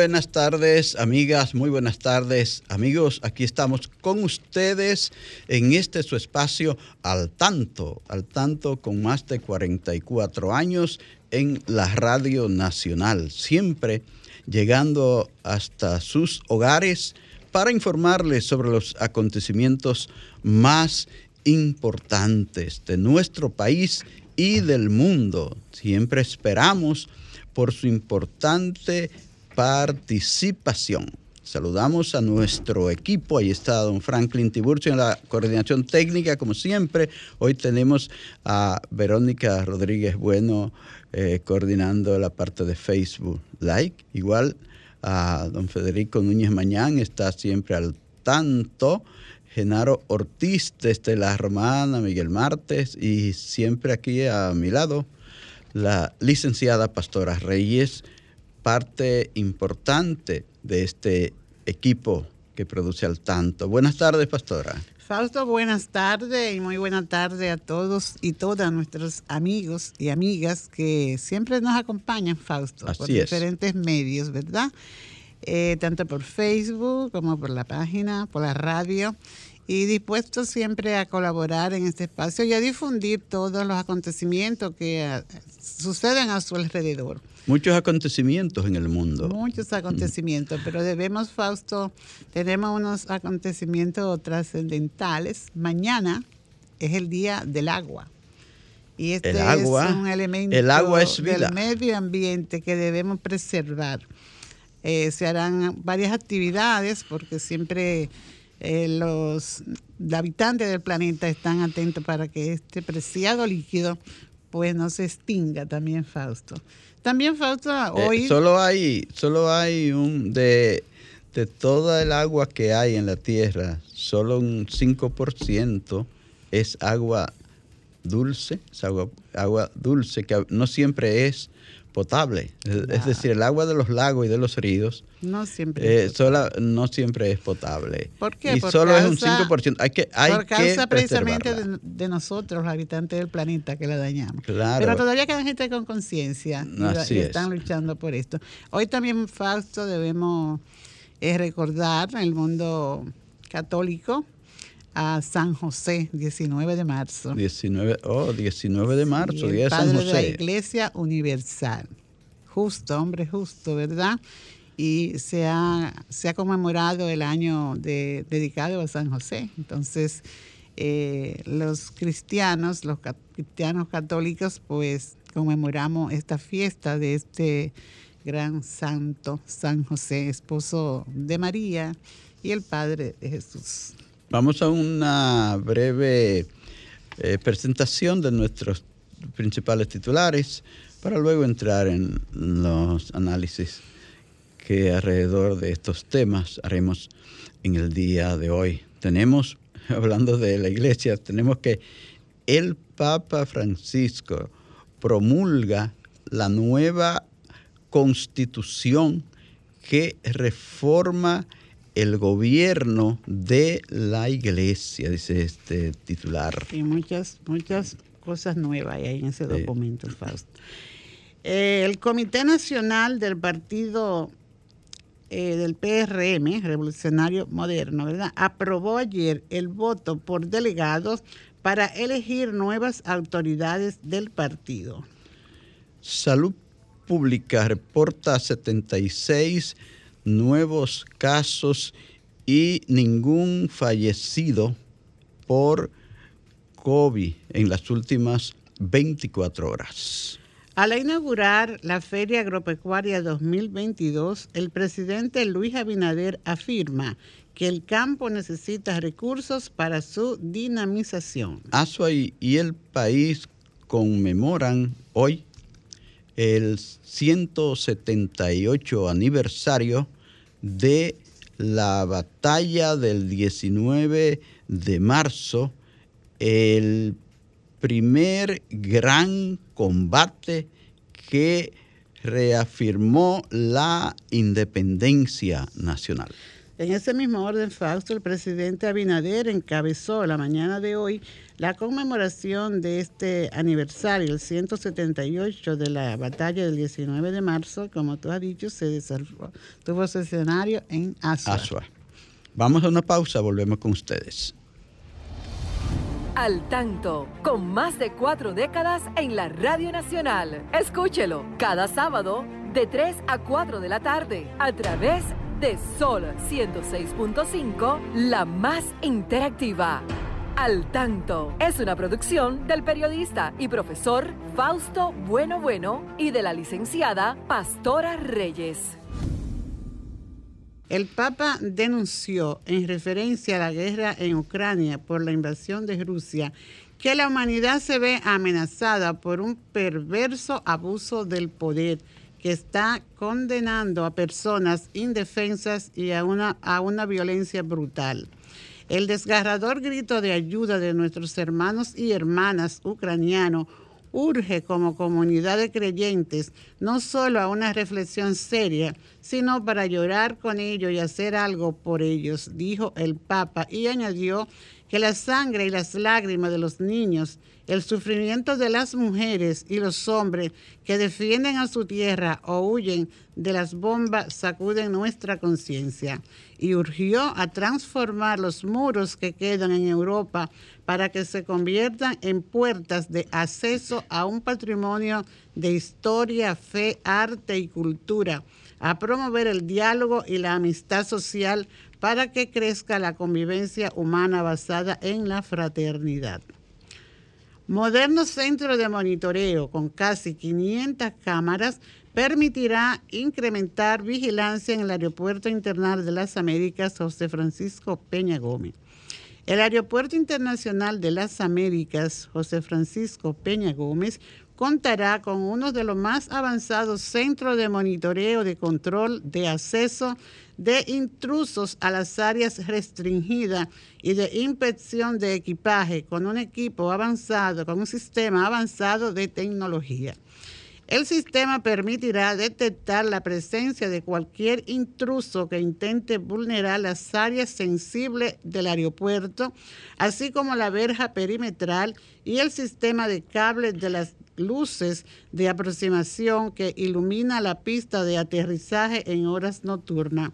Buenas tardes, amigas, muy buenas tardes, amigos. Aquí estamos con ustedes en este su espacio al tanto, al tanto con más de 44 años en la Radio Nacional, siempre llegando hasta sus hogares para informarles sobre los acontecimientos más importantes de nuestro país y del mundo. Siempre esperamos por su importante participación. Saludamos a nuestro equipo. Ahí está don Franklin Tiburcio en la coordinación técnica, como siempre. Hoy tenemos a Verónica Rodríguez Bueno eh, coordinando la parte de Facebook Like. Igual a don Federico Núñez Mañán está siempre al tanto. Genaro Ortiz desde La Romana, Miguel Martes y siempre aquí a mi lado la licenciada Pastora Reyes, parte importante de este equipo que produce al tanto. Buenas tardes, Pastora. Fausto, buenas tardes y muy buena tarde a todos y todas nuestros amigos y amigas que siempre nos acompañan, Fausto, Así por es. diferentes medios, ¿verdad? Eh, tanto por Facebook como por la página, por la radio y dispuestos siempre a colaborar en este espacio y a difundir todos los acontecimientos que eh, suceden a su alrededor. Muchos acontecimientos en el mundo. Muchos acontecimientos, pero debemos, Fausto, tenemos unos acontecimientos trascendentales. Mañana es el Día del Agua. Y este El agua- es un elemento el agua es vida. del medio ambiente que debemos preservar. Eh, se harán varias actividades porque siempre eh, los habitantes del planeta están atentos para que este preciado líquido pues no se extinga también, Fausto. También, Eh, hoy... solo hay, solo hay un de, de toda el agua que hay en la tierra, solo un 5% es agua dulce, es agua, agua dulce que no siempre es potable. Es, es decir, el agua de los lagos y de los ríos No siempre. eh, sola- no siempre es potable. ¿Por qué? Y Por solo es un causa- 5%. Hay que, hay por que causa precisamente preservarla. de, de nosotros, los habitantes del planeta, que la dañamos. Claro. Pero todavía queda gente con conciencia y, es. están luchando por esto. Hoy también, Fausto, debemos eh, recordar en el mundo católico a San José, 19 de marzo. 19, oh, 19 de marzo, día de San padre de la José. Iglesia Universal. Justo, hombre justo, ¿verdad? Y se ha, se ha conmemorado el año de- dedicado a San José. Entonces, eh, los cristianos, los cristianos católicos, pues conmemoramos esta fiesta de este gran santo, San José, esposo de María y el Padre de Jesús. Vamos a una breve eh, presentación de nuestros principales titulares para luego entrar en los análisis que alrededor de estos temas haremos en el día de hoy. Tenemos, hablando de la iglesia, tenemos que el Papa Francisco promulga la nueva constitución que reforma el gobierno de la iglesia, dice este titular. Y muchas, muchas cosas nuevas hay en ese Sí. documento, Fausto. Eh, el Comité Nacional del Partido eh, del PRM, Revolucionario Moderno, ¿verdad? Aprobó ayer el voto por delegados para elegir nuevas autoridades del partido. Salud Pública reporta 76 nuevos casos y ningún fallecido por COVID en las últimas 24 horas. Al inaugurar la Feria Agropecuaria 2022, el presidente Luis Abinader afirma que el campo necesita recursos para su dinamización. Asua y el país conmemoran hoy el 178 aniversario de la batalla del 19 de marzo, el primer gran combate que reafirmó la independencia nacional. En ese mismo orden, Fausto, el presidente Abinader encabezó la mañana de hoy la conmemoración de este aniversario, el 178 de la batalla del 19 de marzo, como tú has dicho, se desarrolló, tuvo su escenario en Asua. Asua. Vamos a una pausa, volvemos con ustedes. Al tanto, con más de cuatro décadas en la Radio Nacional. Escúchelo cada sábado de 3 a 4 de la tarde a través de Sol 106.5, la más interactiva. Al tanto es una producción del periodista y profesor Fausto Bueno Bueno y de la licenciada Pastora Reyes. El Papa denunció en referencia a la guerra en Ucrania por la invasión de Rusia que la humanidad se ve amenazada por un perverso abuso del poder que está condenando a personas indefensas y a una, a una violencia brutal. El desgarrador grito de ayuda de nuestros hermanos y hermanas ucranianos urge como comunidad de creyentes no solo a una reflexión seria, sino para llorar con ellos y hacer algo por ellos, dijo el Papa, y añadió que la sangre y las lágrimas de los niños el sufrimiento de las mujeres y los hombres que defienden a su tierra o huyen de las bombas sacuden nuestra conciencia y urgió a transformar los muros que quedan en Europa para que se conviertan en puertas de acceso a un patrimonio de historia, fe, arte y cultura, a promover el diálogo y la amistad social para que crezca la convivencia humana basada en la fraternidad. Moderno centro de monitoreo con casi 500 cámaras permitirá incrementar vigilancia en el Aeropuerto Internacional de las Américas José Francisco Peña Gómez. El Aeropuerto Internacional de las Américas José Francisco Peña Gómez contará con uno de los más avanzados centros de monitoreo de control de acceso de intrusos a las áreas restringidas y de inspección de equipaje con un equipo avanzado, con un sistema avanzado de tecnología. El sistema permitirá detectar la presencia de cualquier intruso que intente vulnerar las áreas sensibles del aeropuerto, así como la verja perimetral y el sistema de cables de las luces de aproximación que ilumina la pista de aterrizaje en horas nocturnas.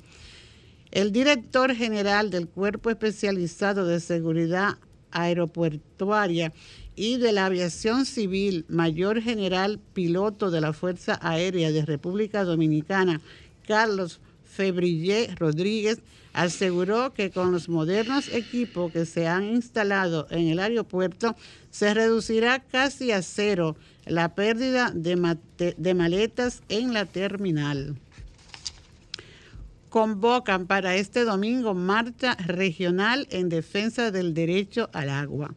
El director general del Cuerpo Especializado de Seguridad Aeroportuaria y de la Aviación Civil, Mayor General Piloto de la Fuerza Aérea de República Dominicana, Carlos Febrillé Rodríguez, aseguró que con los modernos equipos que se han instalado en el aeropuerto se reducirá casi a cero la pérdida de, maletas en la terminal. Convocan para este domingo marcha regional en defensa del derecho al agua.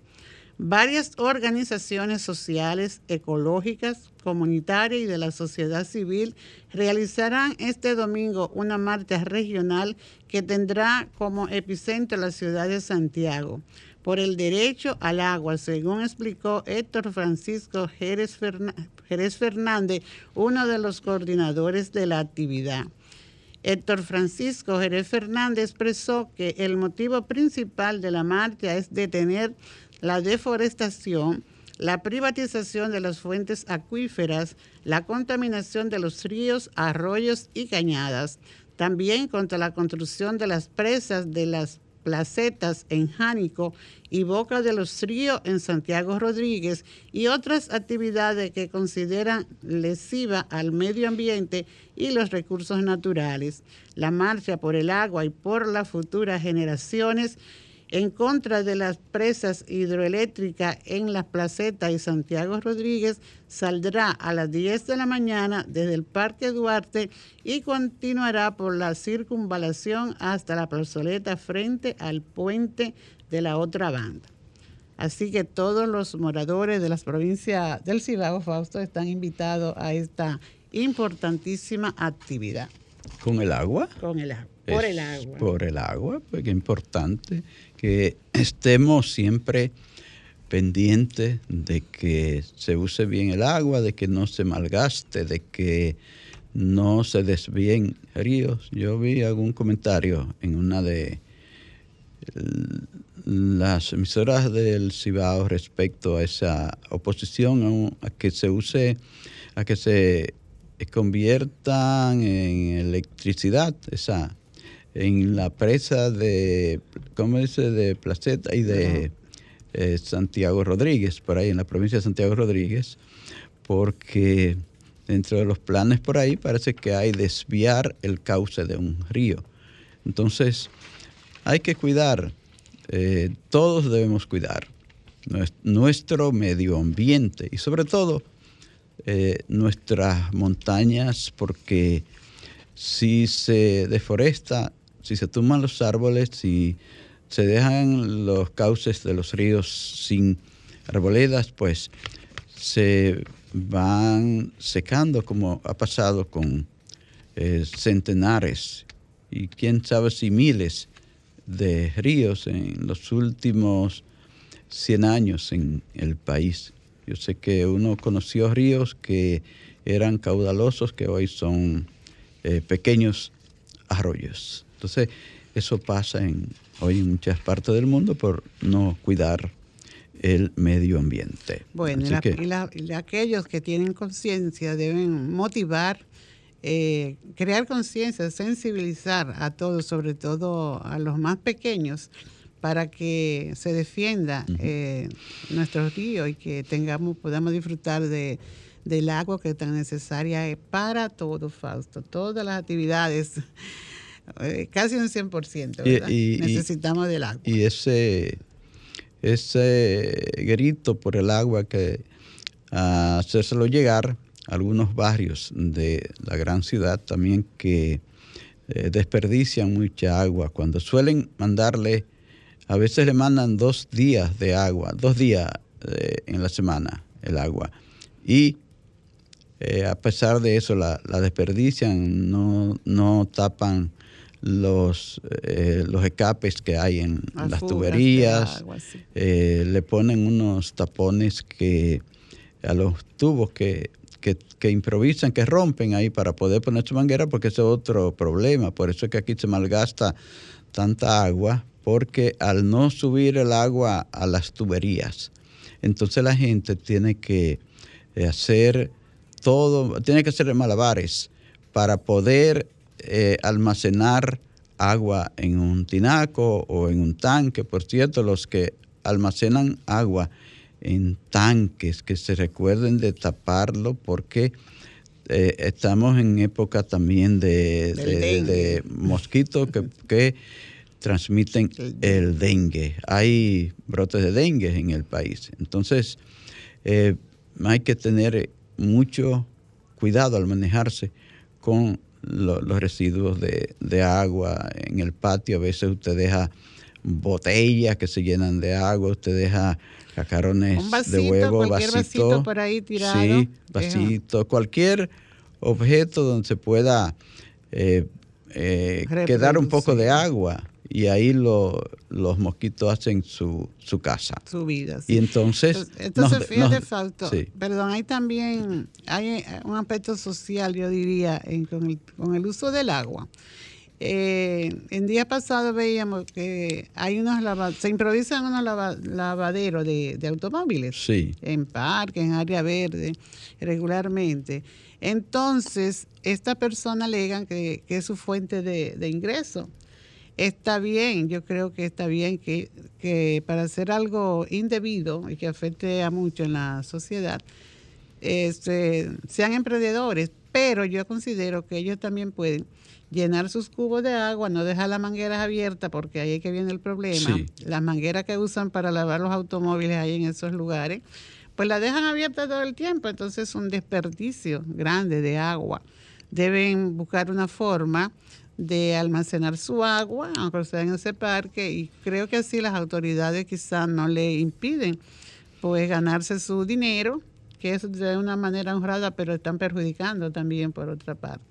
Varias organizaciones sociales, ecológicas, comunitarias y de la sociedad civil realizarán este domingo una marcha regional que tendrá como epicentro la ciudad de Santiago por el derecho al agua, según explicó Héctor Francisco Jerez, Fernández, uno de los coordinadores de la actividad. Héctor Francisco Jerez Fernández expresó que el motivo principal de la marcha es detener la deforestación, la privatización de las fuentes acuíferas, la contaminación de los ríos, arroyos y cañadas, también contra la construcción de las presas de las placetas en Jánico y Boca de los Ríos en Santiago Rodríguez y otras actividades que consideran lesiva al medio ambiente y los recursos naturales. La marcha por el agua y por las futuras generaciones en contra de las presas hidroeléctricas en Las Placetas y Santiago Rodríguez saldrá a las 10 de la mañana desde el Parque Duarte y continuará por la circunvalación hasta la plazoleta frente al puente de la otra banda. Así que todos los moradores de las provincias del Cibao, Fausto, están invitados a esta importantísima actividad. ¿Con el agua? Con el agua. Por el agua. Por el agua, pues es importante que estemos siempre pendientes de que se use bien el agua, de que no se malgaste, de que no se desvíen ríos. Yo vi algún comentario en una de las emisoras del Cibao respecto a esa oposición a, que se use, a que se conviertan en electricidad, esa en la presa de, ¿cómo dice?, de Placeta y de eh, Santiago Rodríguez, por ahí en la provincia de Santiago Rodríguez, porque dentro de los planes por ahí parece que hay desviar el cauce de un río. Entonces, hay que cuidar, eh, todos debemos cuidar nuestro medio ambiente y sobre todo eh, nuestras montañas, porque si se deforesta si se tuman los árboles, si se dejan los cauces de los ríos sin arboledas, pues se van secando como ha pasado con eh, centenares y quién sabe si miles de ríos en los últimos 100 años en el país. Yo sé que uno conoció ríos que eran caudalosos, que hoy son eh, pequeños arroyos. Entonces, eso pasa en, hoy en muchas partes del mundo por no cuidar el medio ambiente. Bueno, y, aquellos que tienen conciencia deben motivar, eh, crear conciencia, sensibilizar a todos, sobre todo a los más pequeños, para que se defienda eh, nuestros ríos y que tengamos, podamos disfrutar de, del agua que tan necesaria es para todos, Fausto. Todas las actividades eh, casi un 100%, ¿verdad? Necesitamos del agua. Y ese, ese grito por el agua que a hacérselo llegar a algunos barrios de la gran ciudad también que eh, desperdician mucha agua. Cuando suelen mandarle, a veces le mandan dos días de agua, dos días eh, en la semana el agua. Y a pesar de eso la, la desperdician, no, no tapan los, eh, los escapes que hay en las tuberías, eh, le ponen unos tapones que a los tubos que, que, improvisan, que rompen ahí para poder poner su manguera, porque ese es otro problema. Por eso es que aquí se malgasta tanta agua, porque al no subir el agua a las tuberías, entonces la gente tiene que eh, hacer todo, tiene que hacer malabares para poder eh, almacenar agua en un tinaco o en un tanque. Por cierto, los que almacenan agua en tanques, que se recuerden de taparlo porque eh, estamos en época también de, mosquitos que, transmiten el dengue. Hay brotes de dengue en el país. Entonces, eh, hay que tener mucho cuidado al manejarse con los residuos de, agua en el patio. A veces usted deja botellas que se llenan de agua, usted deja cacarones de huevo, cualquier vasito, por ahí tirado. Sí, vasito, cualquier objeto donde se pueda eh, eh, quedar un poco de agua y ahí lo, los mosquitos hacen su, su casa. Su vida. Y entonces... Entonces, fíjate, Falto, perdón, hay también hay eh, un aspecto social, yo diría, en, con, el, con, el, uso del agua. Eh, en día pasado veíamos que hay unos se improvisan unos lavaderos de, de, automóviles sí. en parques, en área verde, regularmente. Entonces, esta persona alegan que, que es su fuente de, de ingreso está bien, yo creo que está bien que, que para hacer algo indebido y que afecte a mucho en la sociedad, este, sean emprendedores, pero yo considero que ellos también pueden llenar sus cubos de agua, no dejar las mangueras abiertas porque ahí es que viene el problema. Las mangueras que usan para lavar los automóviles ahí en esos lugares, pues las dejan abiertas todo el tiempo, entonces es un desperdicio grande de agua. Deben buscar una forma de almacenar su agua, aunque sea en ese parque, y creo que así las autoridades quizás no le impiden pues ganarse su dinero, que es de una manera honrada, pero están perjudicando también por otra parte.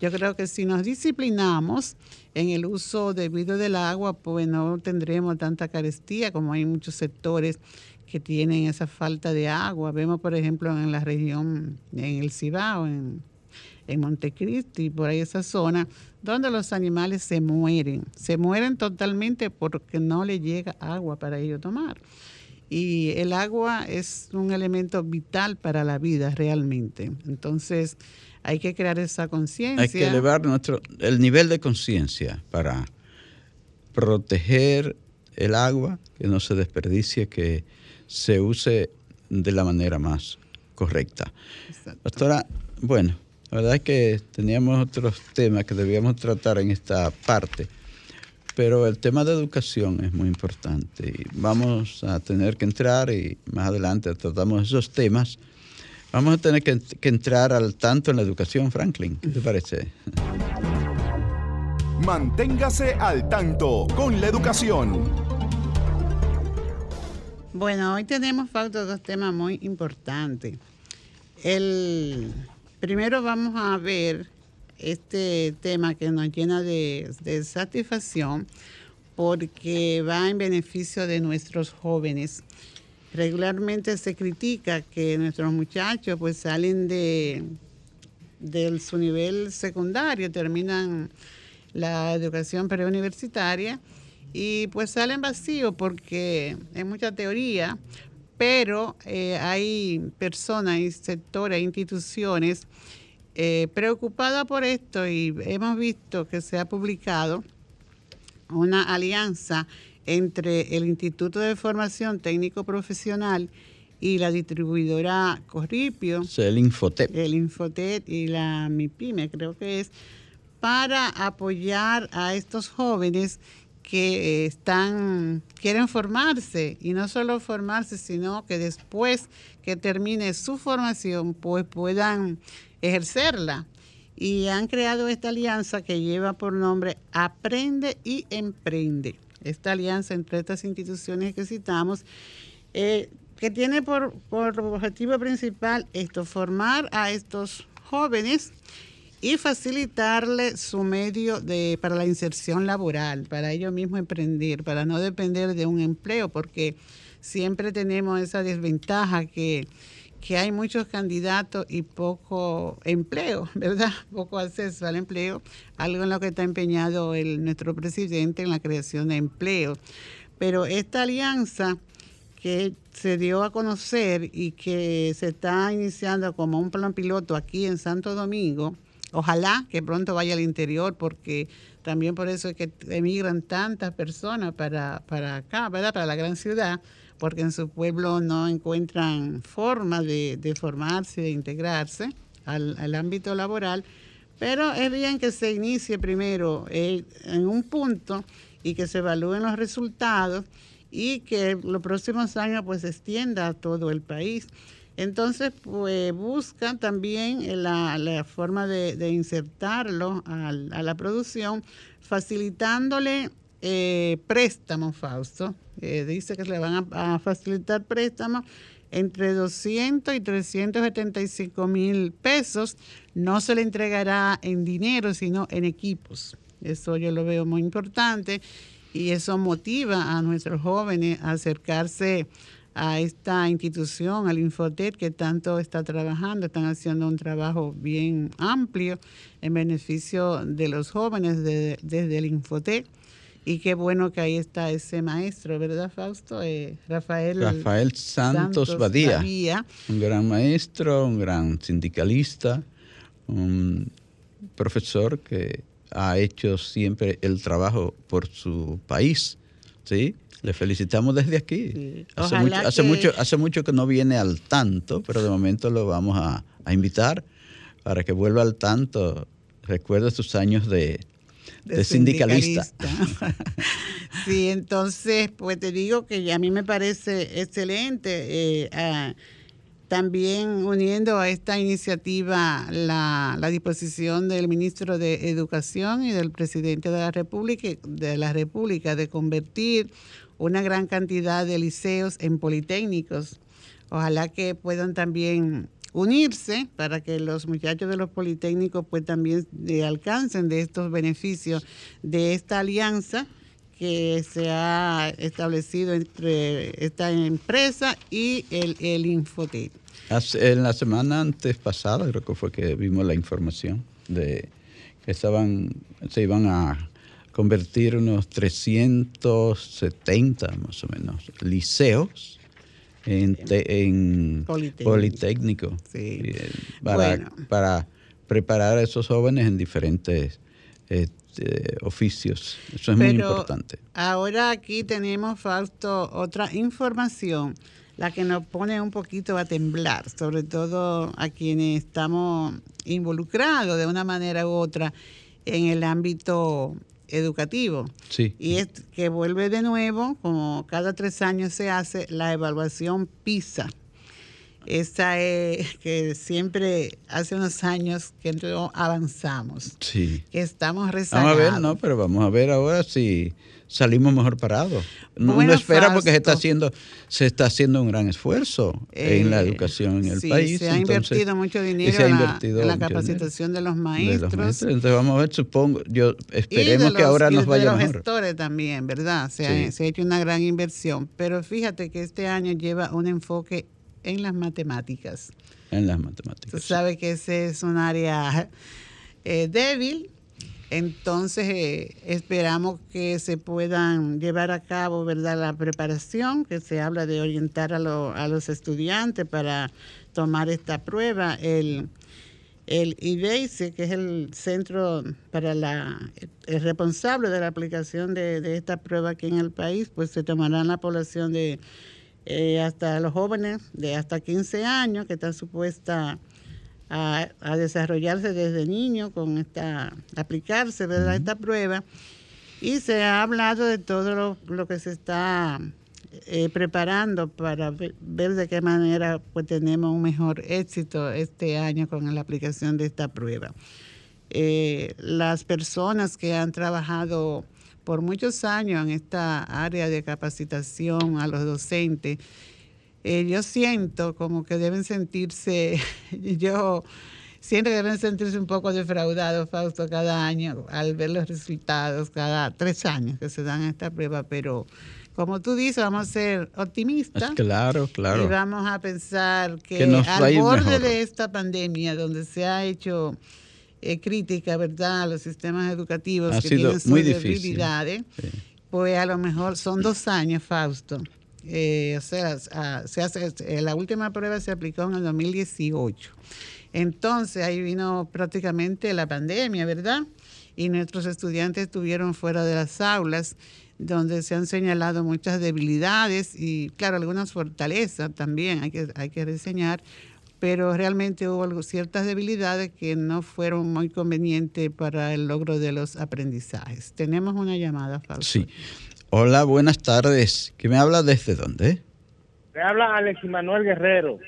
Yo creo que si nos disciplinamos en el uso debido del agua, pues no tendremos tanta carestía como hay muchos sectores que tienen esa falta de agua. Vemos, por ejemplo, en la región, en el Cibao, en, en Montecristi, por ahí esa zona, donde los animales se mueren. Se mueren totalmente porque no le llega agua para ellos tomar. Y el agua es un elemento vital para la vida realmente. Entonces, hay que crear esa conciencia. Hay que elevar nuestro, el nivel de conciencia para proteger el agua, que no se desperdicie, que se use de la manera más correcta. Pastora, bueno, la verdad es que teníamos otros temas que debíamos tratar en esta parte, pero el tema de educación es muy importante y vamos a tener que entrar y más adelante tratamos esos temas Vamos a tener que, entrar al tanto en la educación, Franklin. ¿Qué te parece? Manténgase al tanto con la educación. Bueno, hoy tenemos falta dos temas muy importantes. El primero vamos a ver este tema que nos llena de, satisfacción porque va en beneficio de nuestros jóvenes. Regularmente se critica que nuestros muchachos pues salen de, de su nivel secundario, terminan la educación preuniversitaria y pues salen vacíos porque hay mucha teoría, pero eh, hay personas y sectores, instituciones eh, preocupadas por esto y hemos visto que se ha publicado una alianza entre el Instituto de Formación Técnico Profesional y la distribuidora Corripio. el Infotet. El Infotet y la MIPIME, creo que es, para apoyar a estos jóvenes que están quieren formarse y no solo formarse, sino que después que termine su formación pues puedan ejercerla. Y han creado esta alianza que lleva por nombre Aprende y Emprende esta alianza entre estas instituciones que citamos, eh, que tiene por, objetivo principal esto, formar a estos jóvenes y facilitarle su medio de, para la inserción laboral, para ellos mismos emprender, para no depender de un empleo, porque siempre tenemos esa desventaja que que hay muchos candidatos y poco empleo, ¿verdad? Poco acceso al empleo, algo en lo que está empeñado el, nuestro presidente en la creación de empleo. Pero esta alianza que se dio a conocer y que se está iniciando como un plan piloto aquí en Santo Domingo, ojalá que pronto vaya al interior porque también por eso es que emigran tantas personas para, para acá, ¿verdad? Para la gran ciudad porque en su pueblo no encuentran forma de, formarse, de integrarse al, ámbito laboral, pero es bien que se inicie primero eh, en un punto y que se evalúen los resultados y que los próximos años pues se extienda a todo el país. Entonces, pues buscan también la, forma de, insertarlo a, la producción, facilitándole eh, préstamos, Fausto. Eh, dice que le van a, facilitar préstamos entre 200 y 375 mil pesos. No se le entregará en dinero, sino en equipos. Eso yo lo veo muy importante y eso motiva a nuestros jóvenes a acercarse a esta institución, al Infotet, que tanto está trabajando, están haciendo un trabajo bien amplio en beneficio de los jóvenes desde el Infotet y qué bueno que ahí está ese maestro, ¿verdad, Fausto? Eh, Rafael, Rafael Santos, Badía, Un gran maestro, un gran sindicalista, un profesor que ha hecho siempre el trabajo por su país. ¿sí? Le felicitamos desde aquí. Hace, mucho, que... hace, mucho, hace mucho que no viene al tanto, pero de momento lo vamos a, a invitar para que vuelva al tanto. Recuerda sus años de de, sindicalista. sí, entonces, pues te digo que a mí me parece excelente. Eh, también uniendo a esta iniciativa la, disposición del ministro de Educación y del presidente de la República, de la República de convertir una gran cantidad de liceos en politécnicos. Ojalá que puedan también unirse para que los muchachos de los politécnicos pues también eh, alcancen de estos beneficios de esta alianza que se ha establecido entre esta empresa y el, el. En la semana antes pasada creo que fue que vimos la información de que estaban, se iban a convertir unos 370 más o menos liceos en, Politécnico, eh, para, preparar a esos jóvenes en diferentes este, oficios. Eso es muy importante. Ahora aquí tenemos, otra información, la que nos pone un poquito a temblar, sobre todo a quienes estamos involucrados de una manera u otra en el ámbito educativo. Sí. Y es que vuelve de nuevo, como cada tres años se hace, la evaluación PISA. Esa es que siempre hace unos años que no avanzamos. Sí. Que estamos rezagados. Vamos a ver, no, pero vamos a ver ahora si salimos mejor parados. No, espera porque se está haciendo se está haciendo un gran esfuerzo en la eh, educación en el país. Se ha invertido mucho dinero en, la, capacitación de los maestros. Entonces vamos a ver, supongo, yo esperemos que ahora nos vaya de los gestores también, ¿verdad? Se, ha, se ha hecho una gran inversión, pero fíjate que este año lleva un enfoque en las matemáticas. En las matemáticas. Tú sabes que ese es un área eh, débil entonces eh, esperamos que se puedan llevar a cabo, ¿verdad? La preparación, que se habla de orientar a, los estudiantes para tomar esta prueba. El, el IDEICE, que es el centro para la el responsable de la aplicación de, esta prueba aquí en el país, pues se tomará la población de eh, hasta los jóvenes de hasta 15 años que están supuestas a, desarrollarse desde niño con esta, aplicarse ¿verdad? esta prueba. Y se ha hablado de todo lo, que se está eh, preparando para ver, de qué manera pues, tenemos un mejor éxito este año con la aplicación de esta prueba. Eh, las personas que han trabajado por muchos años en esta área de capacitación a los docentes eh, yo siento como que deben sentirse, yo siento que deben sentirse un poco defraudados, Fausto, cada año al ver los resultados, cada tres años que se dan esta prueba, pero como tú dices, vamos a ser optimistas. Claro, claro. Y vamos a pensar que, al borde de esta pandemia, donde se ha hecho eh, crítica, ¿verdad?, a los sistemas educativos que tienen sus debilidades, pues a lo mejor son dos años, Fausto, eh, o sea, se hace, eh, la última prueba se aplicó en el 2018. Entonces ahí vino prácticamente la pandemia, ¿verdad? Y nuestros estudiantes estuvieron fuera de las aulas, donde se han señalado muchas debilidades y, claro, algunas fortalezas también hay que, hay que reseñar, pero realmente hubo ciertas debilidades que no fueron muy convenientes para el logro de los aprendizajes. Tenemos una llamada, Fausto. Sí. Hola, buenas tardes. ¿Qué me habla desde dónde? Me habla Alex Manuel Guerrero,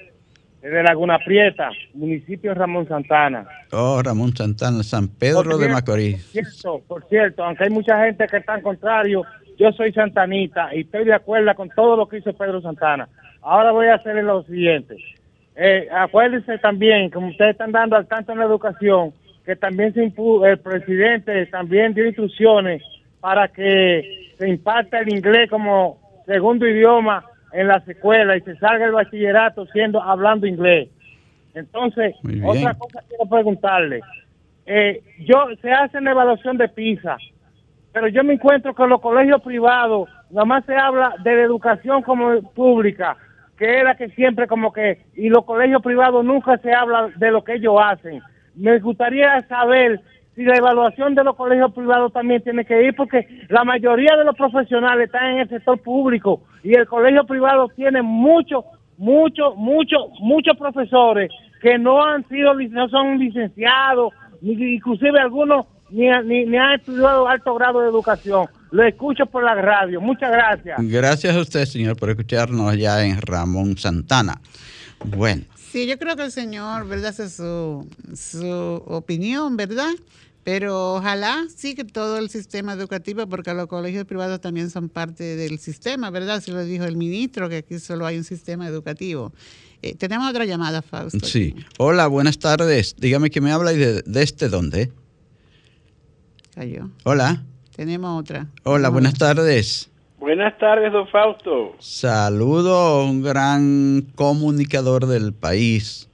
desde Laguna Prieta, municipio de Ramón Santana. Oh, Ramón Santana, San Pedro de Macorís. Por cierto, por cierto, aunque hay mucha gente que está en contrario, yo soy santanita y estoy de acuerdo con todo lo que hizo Pedro Santana. Ahora voy a hacerle lo siguiente. Eh, acuérdense también, como ustedes están dando al tanto en la educación, que también se el presidente también dio instrucciones para que se impacta el inglés como segundo idioma en las escuelas y se salga el bachillerato siendo hablando inglés. Entonces, otra cosa quiero preguntarle. Eh, yo se hace la evaluación de PISA, pero yo me encuentro con los colegios privados, nomás se habla de la educación como pública, que es la que siempre como que, y los colegios privados nunca se habla de lo que ellos hacen. Me gustaría saber si la evaluación de los colegios privados también tiene que ir, porque la mayoría de los profesionales están en el sector público y el colegio privado tiene muchos, muchos, muchos, muchos profesores que no han sido, no son licenciados, inclusive algunos ni, ni, ni ha estudiado alto grado de educación. Lo escucho por la radio. Muchas gracias. Gracias a usted, señor, por escucharnos allá en Ramón Santana. Bueno. Sí, yo creo que el señor, ¿verdad? Esa es su, su opinión, ¿verdad? Pero ojalá sí que todo el sistema educativo, porque los colegios privados también son parte del sistema, ¿verdad? Si lo dijo el ministro, que aquí solo hay un sistema educativo. Eh, tenemos otra llamada, Fausto. Sí. Hola, buenas tardes. Dígame que me habla y de, de este dónde. Cayó. Hola. Tenemos otra. Hola, buenas tardes. Buenas tardes, don Fausto. Saludo a un gran comunicador del país,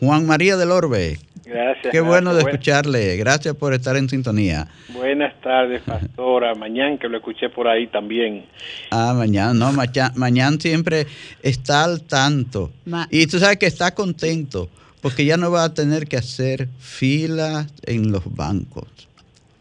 Juan María del Orbe. Gracias. Qué bueno de escucharle. Gracias por estar en sintonía. Buenas tardes, pastora. Mañana que lo escuché por ahí también. Ah, mañana, no, mañana, mañana siempre está al tanto. Ma- y tú sabes que está contento porque ya no va a tener que hacer filas en los bancos.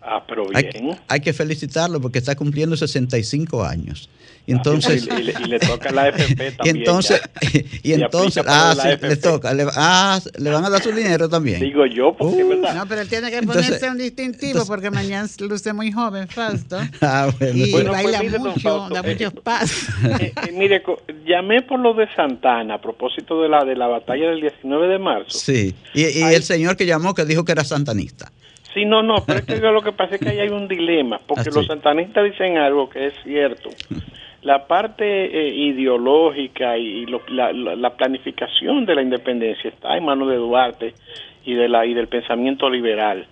Ah, pero Hay, bien. hay que felicitarlo porque está cumpliendo 65 años. Y entonces, Ah, y, le, y le toca la FP y también. entonces, ya. y entonces, ah, sí, le toca, le, ah, le van a dar su dinero también. Digo yo, porque Uh. verdad. No, pero él tiene que Entonces- ponerse un distintivo entonces- porque mañana luce muy joven, Fausto. Ah, bueno. Y Bueno, pues baila mire, don mucho, Fausto, da eh, muchos pasos. Eh, eh, mire, llamé por lo de Santana a propósito de la de la batalla del 19 de marzo. Sí, y, y Ay. el señor que llamó que dijo que era santanista. Sí, no, no, pero es que lo que pasa es que ahí hay un dilema, porque Ah, los santanistas dicen algo que es cierto. La parte eh, ideológica y lo- la, la- la planificación de la independencia está en manos de Duarte y de la y del pensamiento liberal,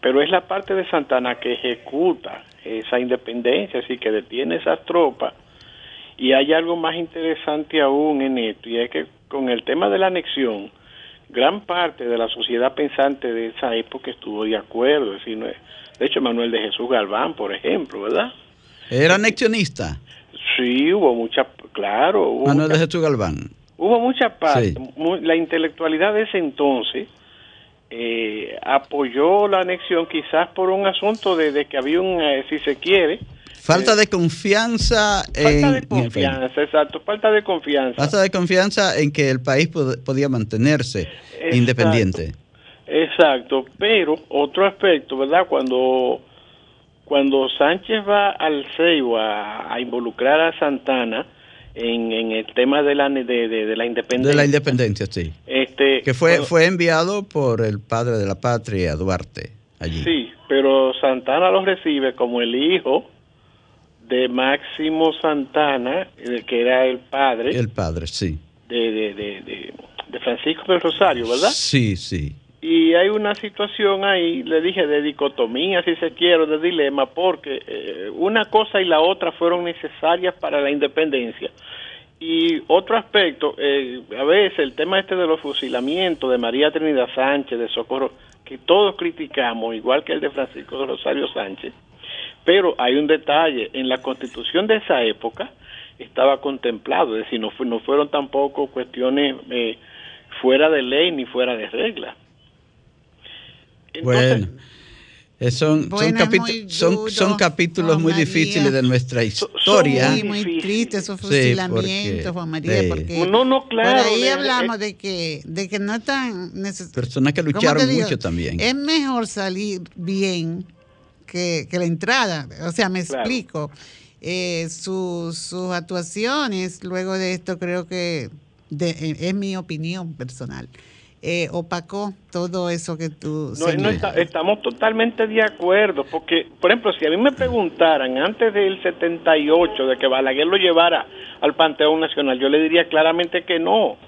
pero es la parte de Santana que ejecuta esa independencia, así que detiene esas tropas. Y hay algo más interesante aún en esto, y es que con el tema de la anexión, gran parte de la sociedad pensante de esa época estuvo de acuerdo. Es decir, de hecho, Manuel de Jesús Galván, por ejemplo, ¿verdad? Era anexionista, Sí, hubo mucha, claro, hubo, Manuel de Jesús Galván. hubo mucha parte. Sí. La intelectualidad de ese entonces eh, apoyó la anexión quizás por un asunto de, de que había un, eh, si se quiere, Falta de confianza en, falta de confianza, exacto, falta de confianza. Falta de confianza en que el país pod- podía mantenerse Exacto. independiente. Exacto, pero otro aspecto, ¿verdad? Cuando cuando Sánchez va al Ceibo a, a involucrar a Santana en, en el tema de la de, de- de la independencia, De la independencia, sí. este, Que fue, cuando- fue enviado por el padre de la patria, Duarte, allí. sí, pero Santana lo recibe como el hijo de Máximo Santana, eh, que era el padre El padre, sí. de, de, de, de- de Francisco del Rosario, ¿verdad? Sí, sí. Y hay una situación ahí, le dije, de dicotomía, si se quiere, de dilema, porque eh, una cosa y la otra fueron necesarias para la independencia. Y otro aspecto, eh, a veces el tema este de los fusilamientos de María Trinidad Sánchez, de Socorro, que todos criticamos, igual que el de Francisco de Rosario Sánchez, pero hay un detalle, en la constitución de esa época estaba contemplado, es decir, no, no fueron tampoco cuestiones eh, fuera de ley ni fuera de regla. Entonces, Bueno. eh, Son, son, muy son, capítulos Juan muy María. difíciles de nuestra historia. son Sí, muy triste esos fusilamientos, Juan María, sí. porque No, no, claro, por ahí le- hablamos le- de que de que no es tan necesario. Personas que lucharon mucho también. Es mejor salir bien que, que la entrada. O sea, me Claro. explico. Eh, sus, sus actuaciones, luego de esto, creo que de- eh, es mi opinión personal. eh, opacó todo eso que tú No, no señalas. está- estamos totalmente de acuerdo, porque, por ejemplo, si a mí me preguntaran antes del 78 de que Balaguer lo llevara al Panteón Nacional, yo le diría claramente que no.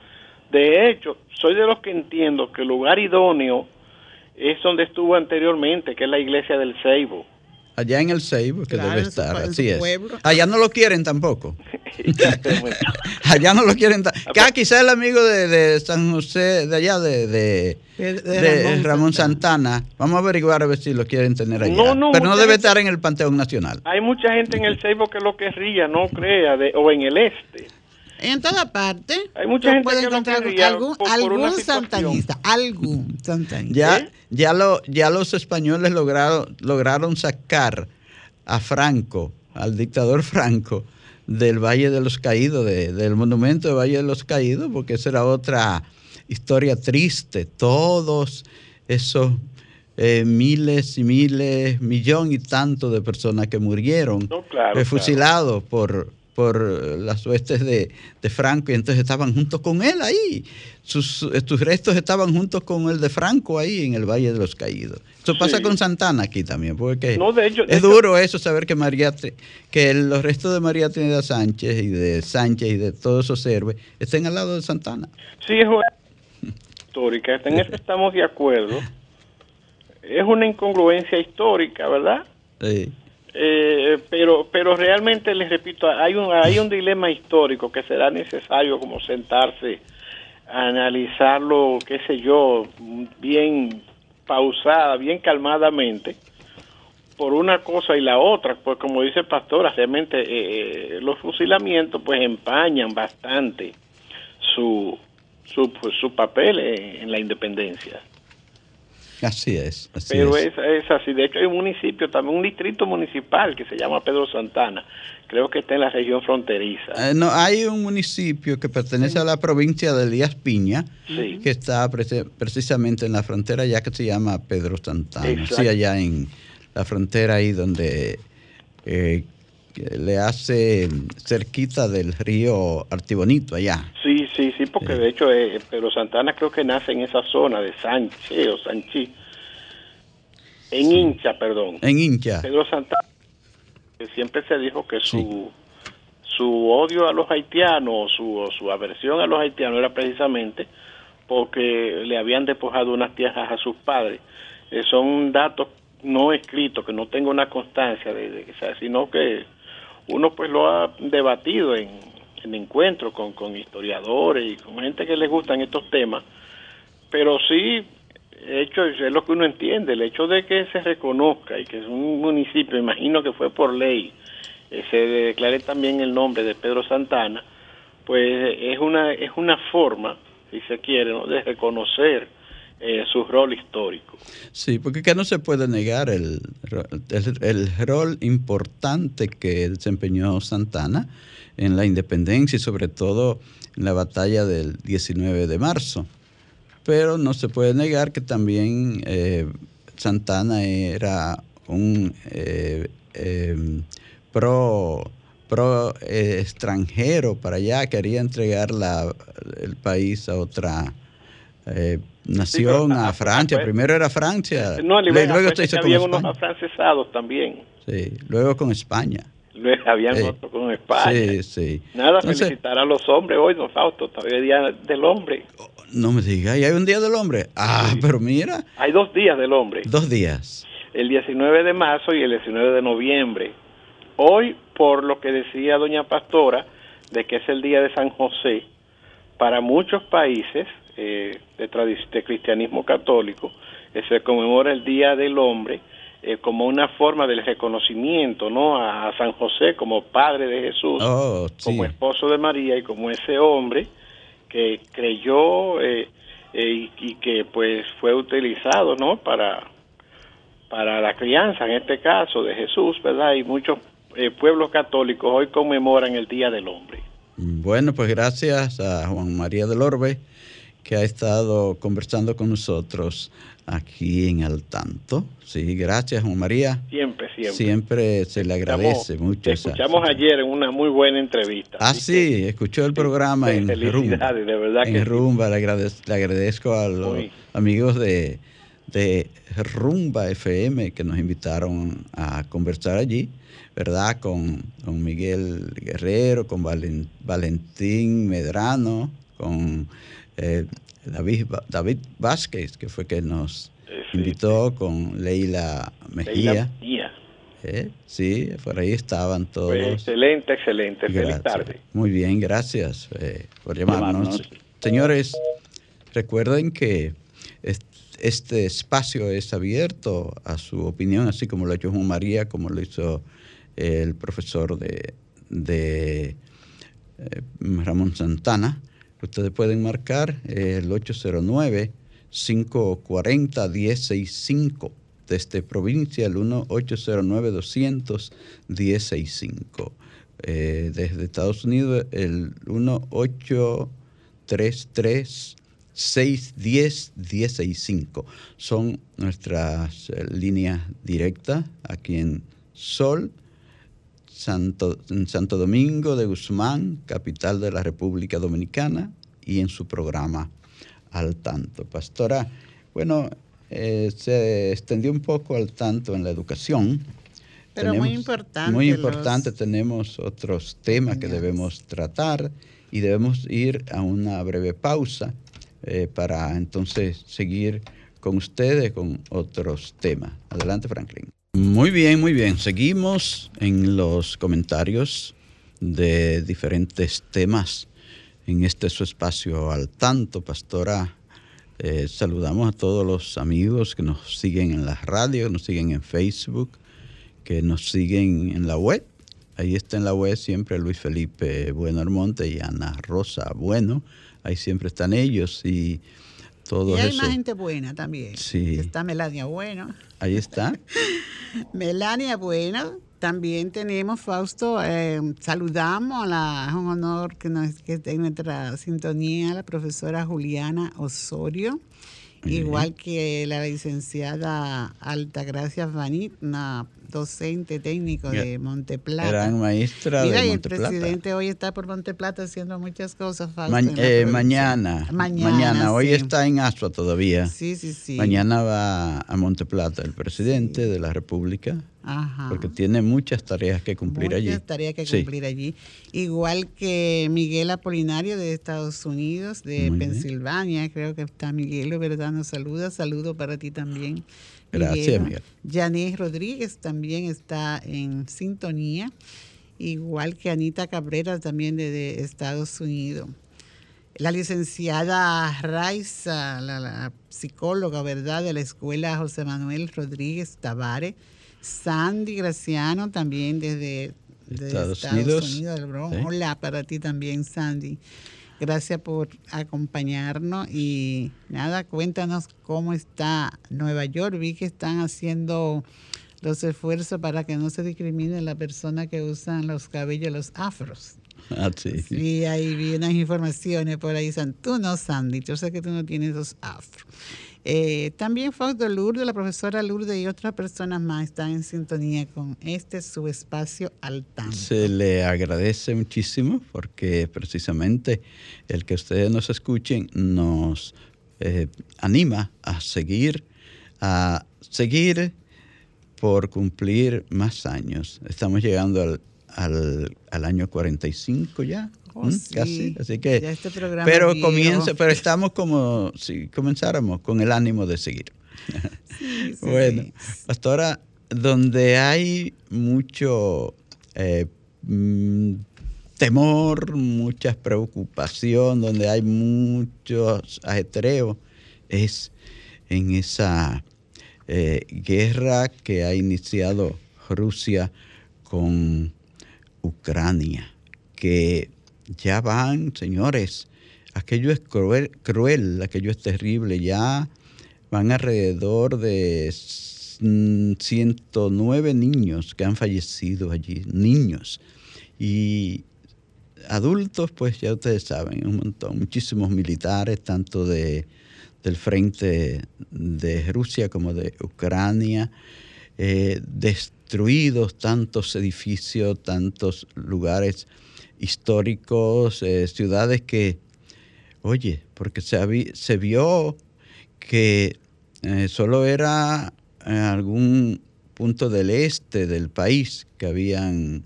De hecho, soy de los que entiendo que el lugar idóneo es donde estuvo anteriormente, que es la iglesia del Ceibo. Allá en el Seibo, que Claro, debe su estar, así es. pueblo. Allá no lo quieren tampoco. Ya sé, bueno. Allá no lo quieren. ta- Ah, Ah, pues- quizá el amigo de, de San José, de allá, de, de, De- de de Ramón Ramón, Santana. Vamos a averiguar a ver si lo quieren tener allá. No, no, Pero no debe gente- estar en el Panteón Nacional. Hay mucha gente en el Ceibo que lo querría, no crea, de, o en el este. En toda parte. Hay mucha tú gente puedes que lo encontrar algún, por- por algún situación. santanista. Algún santanista. Ya, ¿Eh? ya, lo, ya los españoles lograron, lograron sacar a Franco, al dictador Franco, del Valle de los Caídos, de- del monumento de Valle de los Caídos, porque esa era otra historia triste. Todos esos eh, miles y miles, millón y tanto de personas que murieron No, claro, eh, fusilados por, por las huestes de, de Franco y entonces estaban juntos con él ahí. Sus, eh, sus restos estaban juntos con el de Franco ahí en el Valle de los Caídos. Eso pasa Sí. con Santana aquí también, porque No, de hecho- de es hecho- duro eso saber que María que los restos de María Trinidad Sánchez y de Sánchez y de todos esos héroes estén al lado de Santana. Sí, es una histórica, en eso estamos de acuerdo. Es una incongruencia histórica, ¿verdad? Sí. Eh, pero pero realmente les repito hay un hay un dilema histórico que será necesario como sentarse analizarlo qué sé yo bien pausada bien calmadamente por una cosa y la otra. Pues como dice Pastora realmente eh, eh, los fusilamientos pues empañan bastante su su, pues, su papel en la independencia Así es. Así pero es. es, es así. De hecho, hay un municipio, también un distrito municipal que se llama Pedro Santana. Creo que está en la región fronteriza. Eh, no, hay un municipio que pertenece a la provincia de Elías Piña, Sí. que está precisamente en la frontera ya que se llama Pedro Santana. Exacto. Sí, allá en la frontera ahí donde eh, le hace cerquita del río Artibonito, allá. Sí, sí, sí, porque de hecho eh, Pedro Santana creo que nace en esa zona de Sánchez o Sanchi. En Hincha, perdón. En Hincha. Pedro Santana, que siempre se dijo que su, su odio a los haitianos, su, o su aversión a los haitianos era precisamente porque le habían despojado unas tierras a sus padres. Eh, son datos no escritos, que no tengo una constancia de, de sino que uno pues lo ha debatido en, en encuentros con, con historiadores y con gente que les gustan estos temas, pero sí hecho es lo que uno entiende, el hecho de que se reconozca y que es un municipio, imagino que fue por ley, eh, se declare también el nombre de Pedro Santana, pues es una es una forma, si se quiere, ¿no? de reconocer eh, su rol histórico. Sí, porque que no se puede negar el, el rol importante que desempeñó Santana en la independencia y sobre todo en la batalla del 19 de marzo. Pero no se puede negar que también eh, Santana era un eh, eh, pro, pro eh, extranjero para allá, quería entregar la, el país a otra nación, a Francia. pues, Primero era Francia, No, luego, luego se había unos afrancesados también, Sí, luego con España. Habían Sí. otros con España. Sí, sí. Nada, Entonces, felicitar a los hombres hoy, don Fausto, todavía es Día del Hombre. no me diga, ¿y hay un día del hombre? Ah, pero mira, Hay dos días del hombre, dos días. el 19 de marzo y el 19 de noviembre. Hoy, por lo que decía doña Pastora, de que es el día de San José, para muchos países eh, de, de cristianismo católico, eh, se conmemora el Día del Hombre eh, como una forma del reconocimiento ¿no? a, a San José como padre de Jesús. Oh, sí. como esposo de María y como ese hombre que creyó eh, eh, y, y que pues fue utilizado no para para la crianza en este caso de Jesús verdad y muchos pueblos católicos hoy conmemoran el día del hombre Bueno, pues gracias a Juan María del Orbe, que ha estado conversando con nosotros aquí en Al Tanto. Sí, gracias Juan María. siempre siempre Siempre se le agradece Escuchamos- mucho. esa- escuchamos ayer en una muy buena entrevista Ah, que, sí, escuchó el programa en Rumba. de verdad que En sí. Rumba, le, agradez- le agradezco a los amigos de, de Rumba FM que nos invitaron a conversar allí, ¿verdad? Con, con Miguel Guerrero, con Valen- Valentín Medrano, con eh, David, David Vázquez, que fue que nos Eh, sí. invitó, con Leila Mejía. Leila Mejía. ¿eh? Sí, por ahí estaban todos. Pues, excelente excelente feliz tarde Muy bien, gracias eh, por llamarnos. Llamarnos. Señores, recuerden que es- este espacio es abierto a su opinión, así como lo ha hecho Juan María, como lo hizo el profesor de, de eh, Ramón Santana. Ustedes pueden marcar eh, el 809-540-1065 desde provincia, el 1-809-200-1065. Eh, desde Estados Unidos, el 610-165. Son nuestras eh, líneas directas aquí en Sol, Santo, en Santo Domingo de Guzmán, capital de la República Dominicana, y en su programa Al Tanto. Pastora, bueno, eh, se extendió un poco al tanto en la educación. Pero muy importante. Muy importante, tenemos otros temas que debemos tratar y debemos ir a una breve pausa eh, para entonces seguir con ustedes con otros temas. Adelante, Franklin. Muy bien, muy bien. Seguimos en los comentarios de diferentes temas en este su espacio al tanto, pastora. Eh, saludamos a todos los amigos que nos siguen en la radio, que nos siguen en Facebook, que nos siguen en la web. Ahí está en la web siempre Luis Felipe Bueno Armonte y Ana Rosa Bueno. Ahí siempre están ellos y todo y hay eso. más gente buena también. Sí. Está Melania Bueno. Ahí está. Melania Bueno. También tenemos, Fausto, eh, saludamos a la, es un honor que, nos, que esté en nuestra sintonía la profesora Juliana Osorio. Igual que la licenciada Altagracia Vanit, una docente técnico de Monteplata. Gran maestra Mira, de y el presidente hoy está por Monteplata haciendo muchas cosas. Ma- eh, mañana, Mañana. mañana. Hoy sí. está en Asua todavía. Sí, sí, sí. Mañana va a Monteplata el presidente de la República, Ajá. porque tiene muchas tareas que cumplir Muchas allí. tareas que Sí. cumplir allí. Igual que Miguel Apolinario de Estados Unidos, de Muy bien. Pensilvania, creo que está Miguel, ¿verdad? Nos saluda. Saludo para ti también. Gracias, Miguel. Rodríguez también está en sintonía, igual que Anita Cabrera también de, Estados Unidos. La licenciada Raiza, la, la psicóloga, ¿verdad?, de la escuela José Manuel Rodríguez Tavares. Sandy Graciano también desde, Estados Estados, Unidos. Unidos. del Bronx. Sí. Hola para ti también, Sandy. Gracias por acompañarnos y nada, cuéntanos cómo está Nueva York. Vi que están haciendo los esfuerzos para que no se discrimine la persona que usan los cabellos, los afros. Ah, sí. Sí, ahí vi unas informaciones por ahí. Tú no, Sandy, yo sé que tú no tienes los afros. Eh, también Fausto Lourdes, la profesora Lourdes y otras personas más están en sintonía con este su espacio al tanto. Se le agradece muchísimo porque precisamente el que ustedes nos escuchen nos eh, anima a seguir, a seguir por cumplir más años. Estamos llegando al, al, al año 45 ya. Oh. Así que, Ya este programa pero comienza, pero estamos como si comenzáramos con el ánimo de seguir. Sí, sí, Bueno, pastora, donde hay mucho eh, mm, temor, mucha preocupación, donde hay muchos ajetreos, es en esa eh, guerra que ha iniciado Rusia con Ucrania, que ya van, señores, aquello es cruel, aquello es terrible, ya van alrededor de mm, 109 niños que han fallecido allí, niños. Y adultos, pues ya ustedes saben, un montón, muchísimos militares, tanto de, del frente de Rusia como de Ucrania, eh, destruidos tantos edificios, tantos lugares históricos, eh, ciudades que, oye, porque se, se vio que eh, solo era eh, algún punto del este del país que habían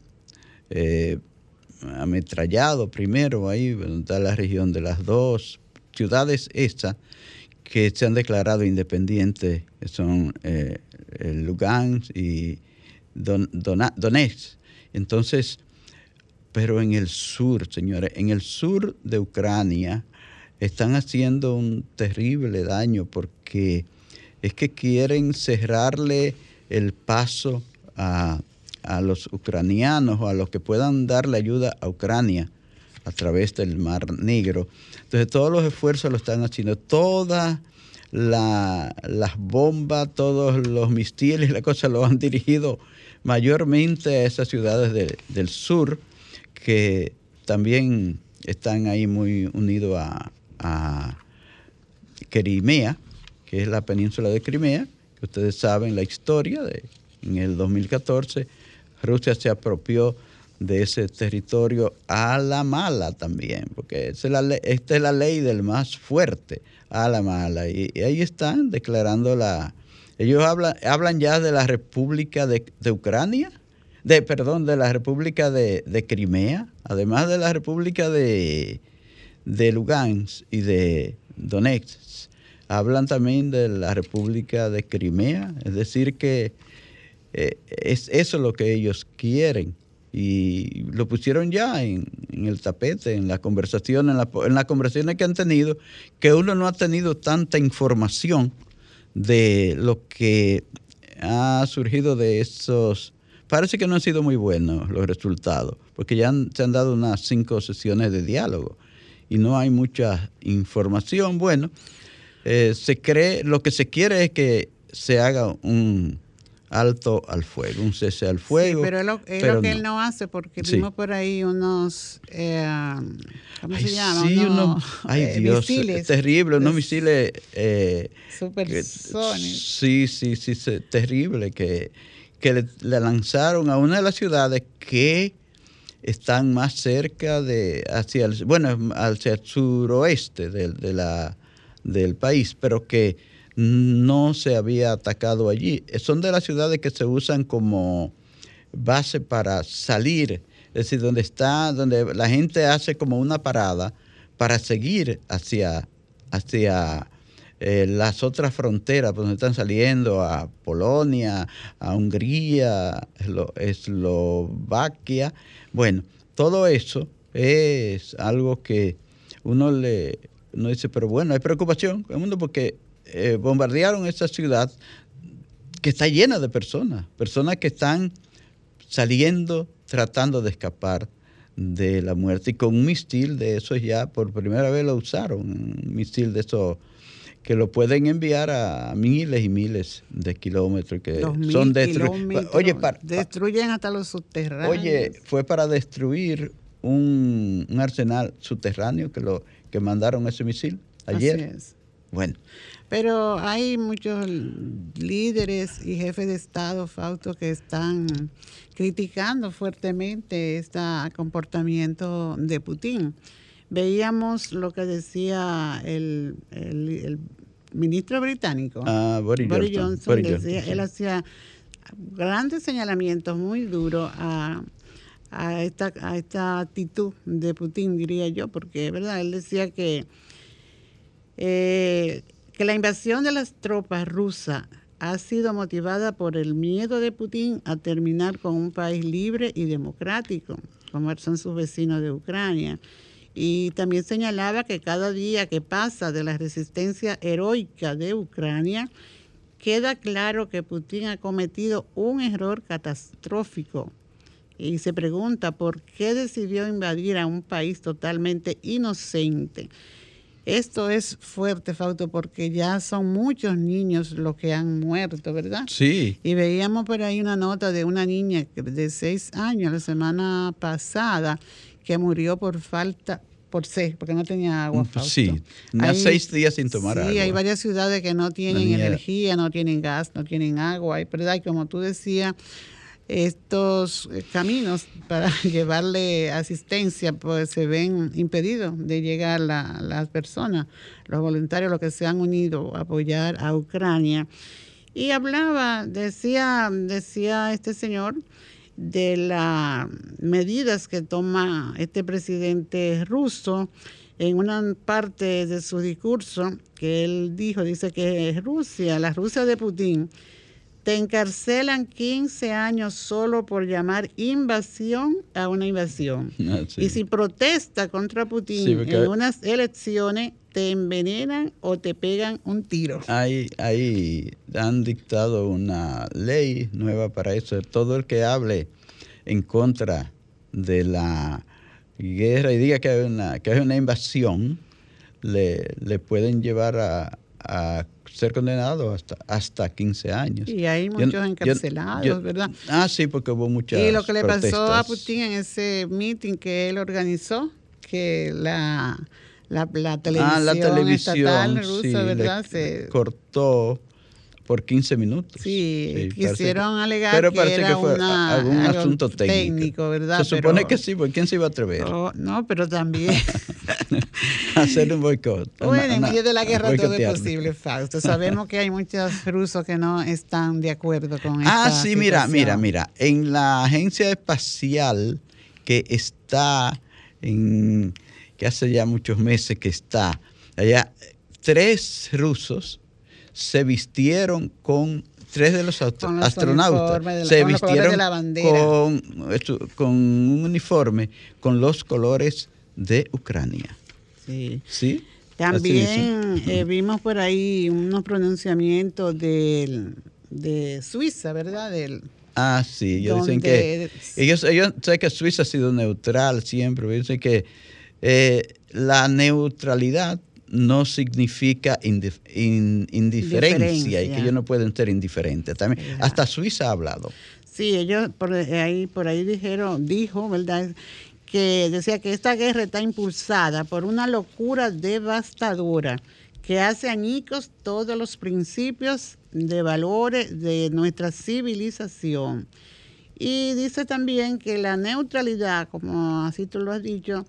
ametrallado primero ahí, está la región de las dos ciudades esas que se han declarado independientes, que son eh, Lugansk y Don- Donetsk. Entonces, pero en el sur, señores, en el sur de Ucrania están haciendo un terrible daño porque es que quieren cerrarle el paso a, a los ucranianos o a los que puedan darle ayuda a Ucrania a través del Mar Negro. Entonces todos los esfuerzos lo están haciendo, todas la- las bombas, todos los misiles, la cosa lo han dirigido mayormente a esas ciudades de- del sur que también están ahí muy unidos a, Crimea, que es la península de Crimea, que ustedes saben la historia de en el 2014 Rusia se apropió de ese territorio a la mala también, porque esta es la ley, esta es la ley del más fuerte, a la mala. Y, ahí están declarando la... Ellos hablan, hablan ya de la República de, Ucrania, de, perdón, de la República de, Crimea, además de la República de, de Lugansk y de Donetsk. Hablan también de la República de Crimea, es decir que eh, es eso lo que ellos quieren y lo pusieron ya en, el tapete, en la conversación, en, la, en las conversaciones que han tenido, que uno no ha tenido tanta información de lo que ha surgido de esos... Parece que no han sido muy buenos los resultados, porque ya se han dado unas cinco sesiones de diálogo y no hay mucha información. Bueno, eh, se cree, lo que se quiere es que se haga un, alto al fuego, un cese al fuego. Sí, pero es lo, que él no hace, porque vimos por ahí unos, eh, ¿cómo se llama? Sí, unos, ay eh, Dios, misiles. terrible, unos misiles... Eh, Supersónicos. Sí, sí, sí, terrible, que, que le, lanzaron a una de las ciudades que están más cerca de, hacia el, bueno, hacia el suroeste de, de la, del país, pero que no se había atacado allí. Son de las ciudades que se usan como base para salir, es decir, donde está, donde la gente hace como una parada para seguir hacia, hacia eh, las otras fronteras, donde están saliendo a Polonia, a Hungría, Eslovaquia. Bueno, todo eso es algo que uno le uno dice, pero bueno, hay preocupación en el mundo porque eh, bombardearon esa ciudad que está llena de personas, personas que están saliendo, tratando de escapar de la muerte. Y con un misil de esos ya por primera vez lo usaron, un misil de esos que lo pueden enviar a miles y miles de kilómetros que son destruidos. Oye, destruyen hasta los subterráneos. Oye, fue para destruir un, un, arsenal subterráneo que lo que mandaron ese misil ayer. Así es. Bueno, pero hay muchos líderes y jefes de Estado, Fausto, que están criticando fuertemente este comportamiento de Putin. Veíamos lo que decía el, ministro británico, ah, Boris, Johnson. Él hacía grandes señalamientos muy duros a, esta, a esta actitud de Putin, diría yo, porque verdad él decía que eh, que la invasión de las tropas rusas ha sido motivada por el miedo de Putin a terminar con un país libre y democrático, como son sus vecinos de Ucrania. Y también señalaba que cada día que pasa de la resistencia heroica de Ucrania, queda claro que Putin ha cometido un error catastrófico. Y se pregunta por qué decidió invadir a un país totalmente inocente. Esto es fuerte, Fausto, porque ya son muchos niños los que han muerto, ¿verdad? Sí. Y veíamos por ahí una nota de una niña de seis años la semana pasada que murió por falta, por sed, porque no tenía agua. Fausto. Sí, hay, seis días sin tomar agua. Sí, hay varias ciudades que no tienen energía, no tienen gas, no tienen agua, ¿verdad? Y como tú decías, estos eh, caminos para llevarle asistencia pues se ven impedidos de llegar a las personas, los voluntarios, los que se han unido a apoyar a Ucrania. Y hablaba, decía, decía este señor, de las medidas que toma este presidente ruso en una parte de su discurso que él dijo, dice que Rusia, la Rusia de Putin, te encarcelan 15 años solo por llamar invasión a una invasión. Ah, y si protesta contra Putin en unas elecciones, te envenenan o te pegan un tiro. Ahí, ahí han dictado una ley nueva para eso. Todo el que hable en contra de la guerra y diga que hay una, que hay una invasión, le, le pueden llevar a, a ser condenado hasta, hasta 15 años. Y hay muchos encarcelados, ¿verdad? Ah, sí, porque hubo muchas Y lo que le pasó a Putin en ese meeting que él organizó, que la, la, la televisión, ah, la televisión estatal rusa, sí, Se- cortó por 15 minutos. Sí, parece quisieron que- alegar pero que era que fue una- algún asunto técnico. técnico, ¿verdad? Se supone Pero- que sí, porque ¿quién se iba a atrever Oh, no, pero también, hacer un boicot? bueno, en medio de la guerra todo es posible, Fausto. Sabemos que hay muchos rusos que no están de acuerdo con esta Ah, sí, mira, mira, mira. En la agencia espacial que está en que hace ya muchos meses que está allá, tres rusos se vistieron con tres de los astro- Con los astronautas de se con vistieron de la bandera. con con un uniforme con los colores de Ucrania. Sí. ¿Sí? También eh, vimos por ahí unos pronunciamientos del, de Suiza, ¿verdad? Del, Ah, sí, ellos dicen que ellos, ellos sé que Suiza ha sido neutral siempre, dicen que eh, la neutralidad no significa indif- in- indiferencia y que ellos no pueden ser indiferentes. También hasta Suiza ha hablado. Sí, ellos por ahí, por ahí dijeron, dijo, ¿verdad? Que decía que esta guerra está impulsada por una locura devastadora que hace añicos todos los principios de valores de nuestra civilización. Y dice también que la neutralidad, como así tú lo has dicho,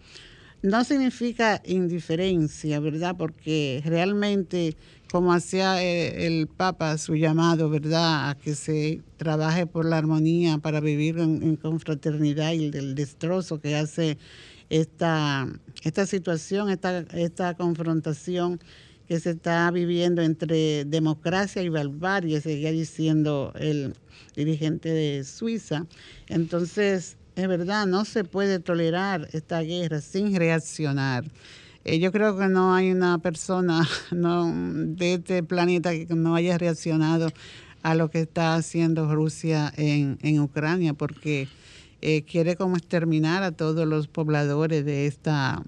no significa indiferencia, ¿verdad? Porque realmente, como hacía eh, el Papa su llamado, ¿verdad? A que se trabaje por la armonía para vivir en, en confraternidad y del destrozo que hace esta, esta situación, esta, esta confrontación que se está viviendo entre democracia y barbarie, seguía diciendo el dirigente de Suiza. Entonces, es verdad, no se puede tolerar esta guerra sin reaccionar. Eh, yo creo que no hay una persona no, de este planeta que no haya reaccionado a lo que está haciendo Rusia en, en Ucrania, porque eh, quiere como exterminar a todos los pobladores de esta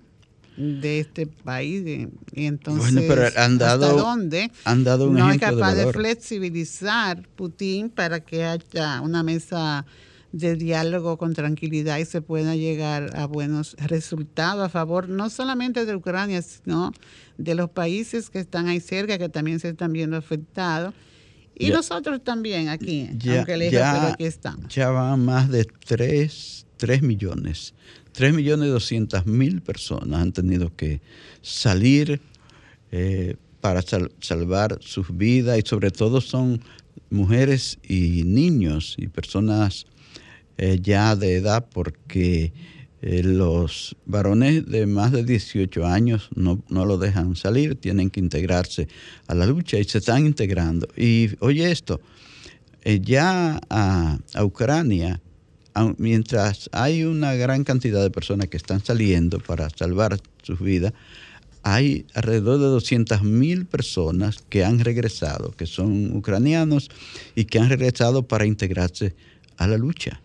de este país y, y entonces Bueno, pero han dado- hasta dónde han dado un no es de capaz de, flexibilizar Putin para que haya una mesa de diálogo con tranquilidad y se pueda llegar a buenos resultados a favor no solamente de Ucrania, sino de los países que están ahí cerca, que también se están viendo afectados. Y Ya- nosotros también aquí, Ya, aunque lejos, ya- pero aquí estamos. Ya van más de 3, millones. 3 millones y 200 mil personas han tenido que salir eh, para sal- salvar sus vidas y sobre todo son mujeres y niños y personas eh, ya de edad porque eh, los varones de más de 18 años no, no lo dejan salir, tienen que integrarse a la lucha y se están integrando. Y oye esto, eh, ya a, Ucrania, mientras hay una gran cantidad de personas que están saliendo para salvar sus vidas, hay alrededor de 200 mil personas que han regresado, que son ucranianos y que han regresado para integrarse a la lucha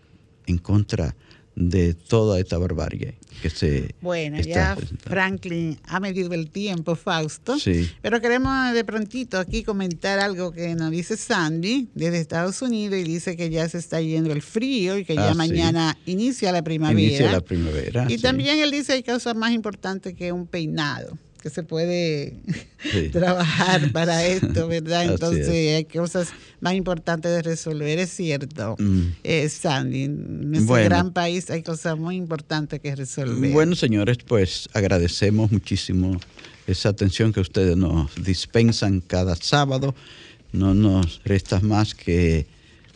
en contra de toda esta barbarie que se Bueno, está ya presentando. Franklin ha medido el tiempo, Fausto. Sí. Pero queremos de prontito aquí comentar algo que nos dice Sandy desde Estados Unidos y dice que ya se está yendo el frío y que ya Ah, sí. mañana inicia la primavera. Inicia la primavera. y sí. también él dice que hay cosas más importantes que un peinado, que se puede Sí. trabajar para esto, ¿verdad? Entonces es. hay cosas más importantes de resolver, es cierto. Mm. Eh, Sandy, en nuestro Bueno. gran país hay cosas muy importantes que resolver. Bueno, señores, pues agradecemos muchísimo esa atención que ustedes nos dispensan cada sábado. No nos resta más que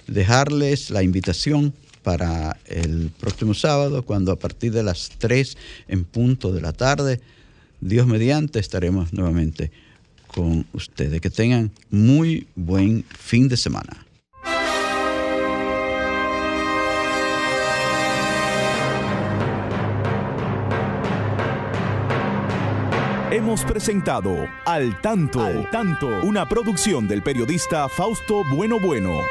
dejarles la invitación para el próximo sábado, cuando a partir de las 3 en punto de la tarde, Dios mediante, estaremos nuevamente con ustedes. Que tengan muy buen fin de semana. Hemos presentado Al Tanto, Al Tanto, una producción del periodista Fausto Bueno Bueno.